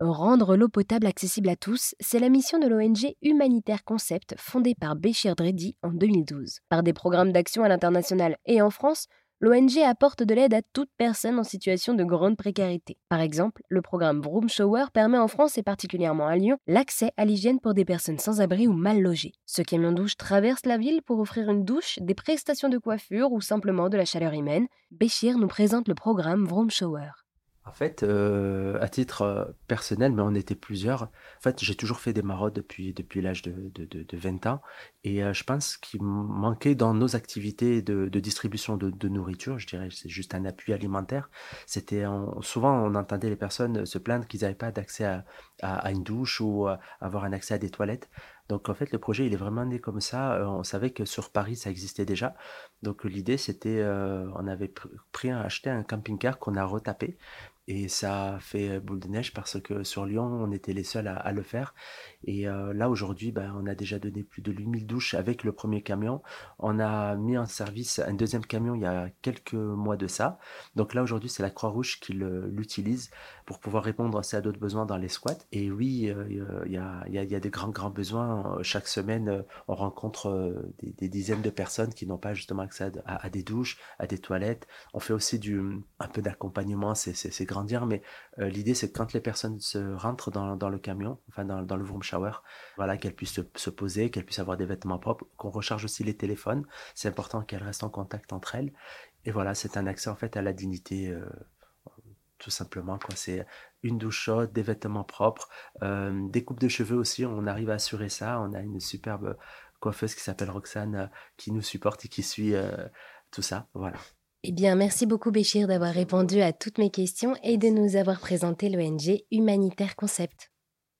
Rendre l'eau potable accessible à tous, c'est la mission de l'ONG Humanitaire Concept fondée par Béchir Dredi en 2012. Par des programmes d'action à l'international et en France, l'ONG apporte de l'aide à toute personne en situation de grande précarité. Par exemple, le programme Vroom Shower permet en France et particulièrement à Lyon l'accès à l'hygiène pour des personnes sans abri ou mal logées. Ce camion douche traverse la ville pour offrir une douche, des prestations de coiffure ou simplement de la chaleur humaine. Béchir nous présente le programme Vroom Shower. En fait, euh, à titre euh, personnel, mais on était plusieurs. En fait, j'ai toujours fait des maraudes depuis, depuis l'âge de, de, de, 20 ans. Et euh, je pense qu'il manquait dans nos activités de, de distribution de, nourriture, je dirais, c'est juste un appui alimentaire. C'était souvent, on entendait les personnes se plaindre qu'ils n'avaient pas d'accès à, à, une douche ou avoir un accès à des toilettes. Donc en fait, le projet, il est vraiment né comme ça. on savait que sur Paris, ça existait déjà. Donc l'idée, c'était, on avait pris, acheté un camping-car qu'on a retapé et ça a fait boule de neige parce que sur Lyon, on était les seuls à, le faire. Et euh, là, aujourd'hui, ben, on a déjà donné plus de 8000 douches avec le premier camion. On a mis en service un deuxième camion il y a quelques mois de ça. Donc là, aujourd'hui, c'est la Croix-Rouge qui l'utilise pour pouvoir répondre à d'autres besoins dans les squats. Et oui, euh, il y, a, y, a, des grands, grands besoins. Chaque semaine, on rencontre euh, des, dizaines de personnes qui n'ont pas justement accès à, des douches, à des toilettes. On fait aussi du, un peu d'accompagnement, c'est grandir, mais euh, l'idée c'est que quand les personnes se rentrent dans, le camion, enfin dans, le vroom shower, voilà, qu'elles puissent se, poser, qu'elles puissent avoir des vêtements propres, qu'on recharge aussi les téléphones. C'est important qu'elles restent en contact entre elles. Et voilà, c'est un accès en fait à la dignité. Euh, tout simplement c'est une douche chaude des vêtements propres euh, des coupes de cheveux aussi on arrive à assurer ça on a une superbe coiffeuse qui s'appelle Roxane qui nous supporte et qui suit tout ça voilà eh bien, merci beaucoup Béchir d'avoir répondu à toutes mes questions et de nous avoir présenté l'ONG Humanitaire Concept.